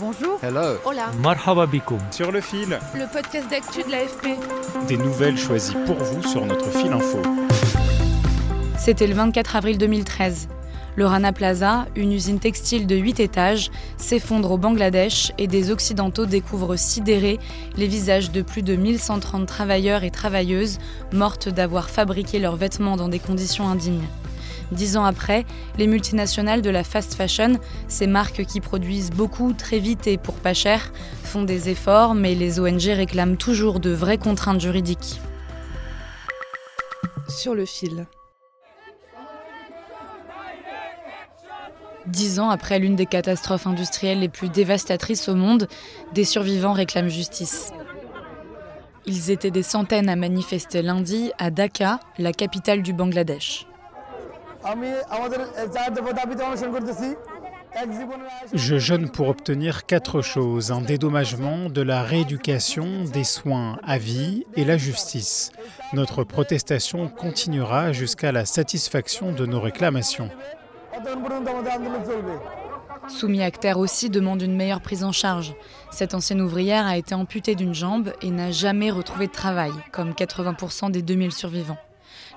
Bonjour. Hello. Hola. Marhaba bikoum. Sur le fil. Le podcast d'actu de l'AFP. Des nouvelles choisies pour vous sur notre fil info. C'était le 24 avril 2013. Le Rana Plaza, une usine textile de 8 étages, s'effondre au Bangladesh et des Occidentaux découvrent sidérés les visages de plus de 1130 travailleurs et travailleuses mortes d'avoir fabriqué leurs vêtements dans des conditions indignes. Dix ans après, les multinationales de la fast fashion, ces marques qui produisent beaucoup, très vite et pour pas cher, font des efforts, mais les ONG réclament toujours de vraies contraintes juridiques. Sur le fil. Dix ans après l'une des catastrophes industrielles les plus dévastatrices au monde, des survivants réclament justice. Ils étaient des centaines à manifester lundi à Dhaka, la capitale du Bangladesh. Je jeûne pour obtenir quatre choses un dédommagement, de la rééducation, des soins à vie et la justice. Notre protestation continuera jusqu'à la satisfaction de nos réclamations. Soumi Akhter aussi demande une meilleure prise en charge. Cette ancienne ouvrière a été amputée d'une jambe et n'a jamais retrouvé de travail, comme 80% des 2000 survivants.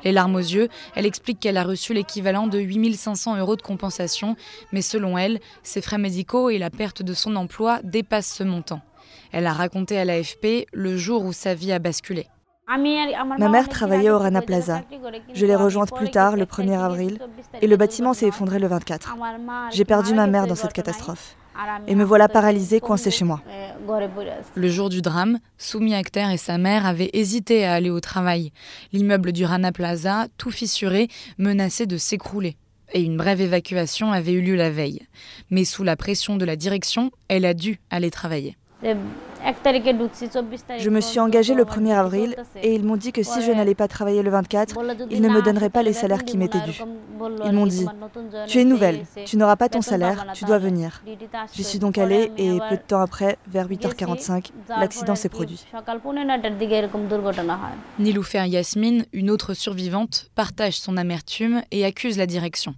Les larmes aux yeux, elle explique qu'elle a reçu l'équivalent de 8500 euros de compensation, mais selon elle, ses frais médicaux et la perte de son emploi dépassent ce montant. Elle a raconté à l'AFP le jour où sa vie a basculé. Ma mère travaillait au Rana Plaza. Je l'ai rejointe plus tard, le 1er avril, et le bâtiment s'est effondré le 24. J'ai perdu ma mère dans cette catastrophe. Et me voilà paralysée, coincée chez moi. Le jour du drame, Soumi Akhter et sa mère avaient hésité à aller au travail. L'immeuble du Rana Plaza, tout fissuré, menaçait de s'écrouler. Et une brève évacuation avait eu lieu la veille. Mais sous la pression de la direction, elle a dû aller travailler. Je me suis engagée le 1er avril et ils m'ont dit que si je n'allais pas travailler le 24, ils ne me donneraient pas les salaires qui m'étaient dus. Ils m'ont dit Tu es nouvelle, tu n'auras pas ton salaire, tu dois venir. J'y suis donc allée et peu de temps après, vers 8h45, l'accident s'est produit. Niloufer Yasmine, une autre survivante, partage son amertume et accuse la direction.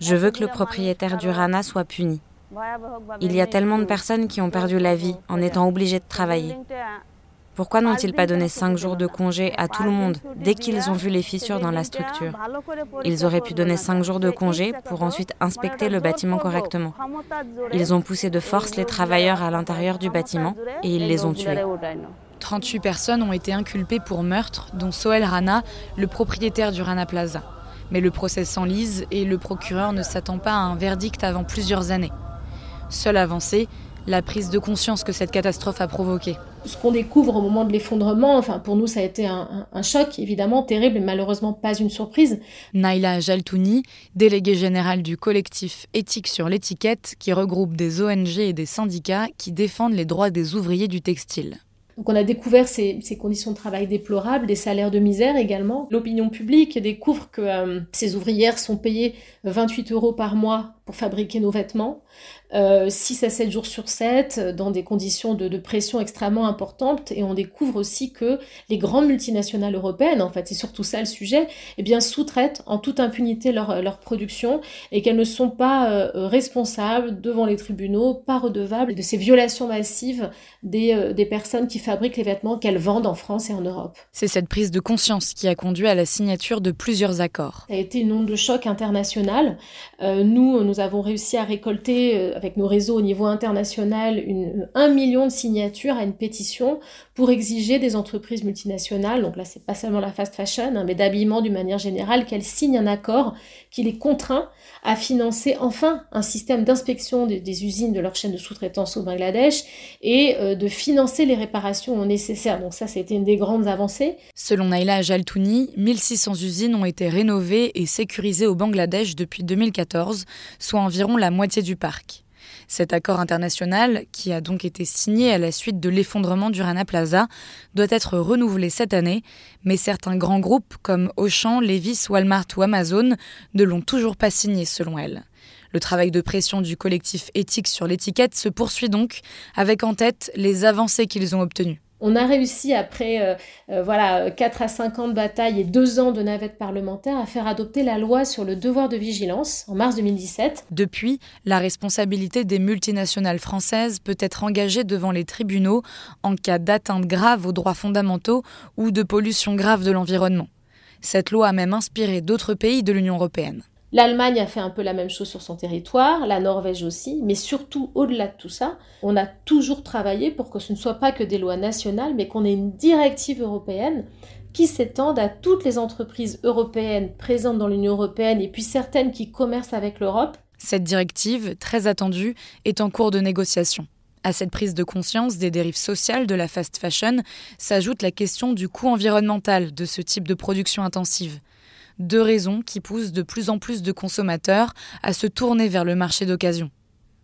Je veux que le propriétaire du Rana soit puni. Il y a tellement de personnes qui ont perdu la vie en étant obligées de travailler. Pourquoi n'ont-ils pas donné cinq jours de congé à tout le monde dès qu'ils ont vu les fissures dans la structure Ils auraient pu donner cinq jours de congé pour ensuite inspecter le bâtiment correctement. Ils ont poussé de force les travailleurs à l'intérieur du bâtiment et ils les ont tués. 38 personnes ont été inculpées pour meurtre, dont Soel Rana, le propriétaire du Rana Plaza. Mais le procès s'enlise et le procureur ne s'attend pas à un verdict avant plusieurs années. Seule avancée, la prise de conscience que cette catastrophe a provoqué. Ce qu'on découvre au moment de l'effondrement, enfin pour nous ça a été un, un, choc évidemment terrible et malheureusement pas une surprise. Naila Jaltouni, déléguée générale du collectif Éthique sur l'étiquette qui regroupe des ONG et des syndicats qui défendent les droits des ouvriers du textile. Donc on a découvert ces, ces, conditions de travail déplorables, des salaires de misère également. L'opinion publique découvre que euh, ces ouvrières sont payées 28 euros par mois pour fabriquer nos vêtements, euh, 6 à 7 jours sur 7, dans des conditions de, de, pression extrêmement importantes. Et on découvre aussi que les grandes multinationales européennes, en fait, c'est surtout ça le sujet, eh bien sous-traitent en toute impunité leur, leur production et qu'elles ne sont pas euh, responsables devant les tribunaux, pas redevables de ces violations massives des, euh, des personnes qui fabriquent les vêtements qu'elles vendent en France et en Europe. C'est cette prise de conscience qui a conduit à la signature de plusieurs accords. Ça a été une onde de choc internationale. Euh, nous, nous avons réussi à récolter euh, avec nos réseaux au niveau international une, un million de signatures à une pétition pour exiger des entreprises multinationales, donc là c'est pas seulement la fast fashion, hein, mais d'habillement d'une manière générale, qu'elles signent un accord qui les contraint à financer enfin un système d'inspection des, des, usines de leur chaîne de sous-traitance au Bangladesh et euh, de financer les réparations nécessaires. Donc ça, c'était une des grandes avancées. Selon Naila Jaltouni, 1600 usines ont été rénovées et sécurisées au Bangladesh depuis 2014, soit environ la moitié du parc. Cet accord international, qui a donc été signé à la suite de l'effondrement du Rana Plaza, doit être renouvelé cette année, mais certains grands groupes comme Auchan, Levis, Walmart ou Amazon ne l'ont toujours pas signé selon elle. Le travail de pression du collectif éthique sur l'étiquette se poursuit donc, avec en tête les avancées qu'ils ont obtenues. On a réussi, après euh, euh, voilà, 4 à 5 ans de bataille et 2 ans de navette parlementaire, à faire adopter la loi sur le devoir de vigilance en mars 2017. Depuis, la responsabilité des multinationales françaises peut être engagée devant les tribunaux en cas d'atteinte grave aux droits fondamentaux ou de pollution grave de l'environnement. Cette loi a même inspiré d'autres pays de l'Union européenne. L'Allemagne a fait un peu la même chose sur son territoire, la Norvège aussi, mais surtout au-delà de tout ça, on a toujours travaillé pour que ce ne soit pas que des lois nationales, mais qu'on ait une directive européenne qui s'étende à toutes les entreprises européennes présentes dans l'Union européenne et puis certaines qui commercent avec l'Europe. Cette directive, très attendue, est en cours de négociation. À cette prise de conscience des dérives sociales de la fast fashion s'ajoute la question du coût environnemental de ce type de production intensive deux raisons qui poussent de plus en plus de consommateurs à se tourner vers le marché d'occasion.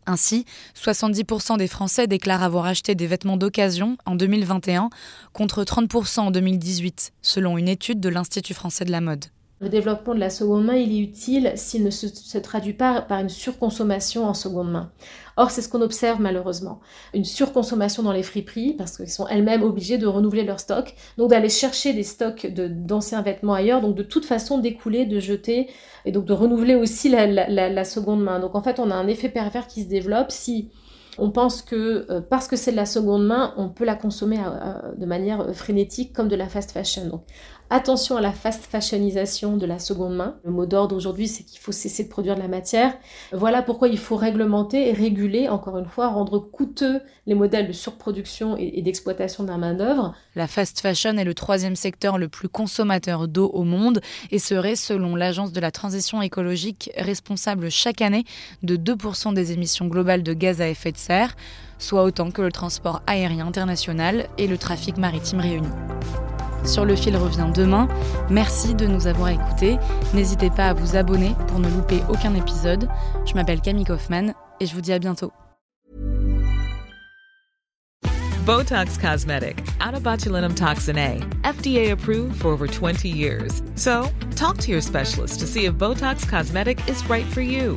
Ainsi, 70% des Français déclarent avoir acheté des vêtements d'occasion en 2021 contre 30% en 2018, selon une étude de l'Institut français de la mode. Le développement de la seconde main, il est utile s'il ne se, traduit pas par une surconsommation en seconde main. Or, c'est ce qu'on observe malheureusement. Une surconsommation dans les friperies, parce qu'elles sont elles-mêmes obligées de renouveler leur stock, donc d'aller chercher des stocks d'anciens vêtements ailleurs, donc de toute façon d'écouler, de jeter, et donc de renouveler aussi la, la, seconde main. Donc en fait, on a un effet pervers qui se développe si on pense que euh, parce que c'est de la seconde main, on peut la consommer euh, euh, de manière frénétique comme de la fast fashion. Donc Attention à la fast fashionisation de la seconde main. Le mot d'ordre aujourd'hui, c'est qu'il faut cesser de produire de la matière. Voilà pourquoi il faut réglementer et réguler, encore une fois, rendre coûteux les modèles de surproduction et d'exploitation de la main-d'œuvre. La fast fashion est le troisième secteur le plus consommateur d'eau au monde et serait, selon l'Agence de la transition écologique, responsable chaque année de 2% des émissions globales de gaz à effet de serre, soit autant que le transport aérien international et le trafic maritime réunis. Sur le fil revient demain. Merci de nous avoir écoutés. N'hésitez pas à vous abonner pour ne louper aucun épisode. Je m'appelle Camille Kaufmann et je vous dis à bientôt. Botox Cosmetic, out of botulinum toxin A, FDA approved for over 20 years. So, talk to your specialist to see if Botox Cosmetic is right for you.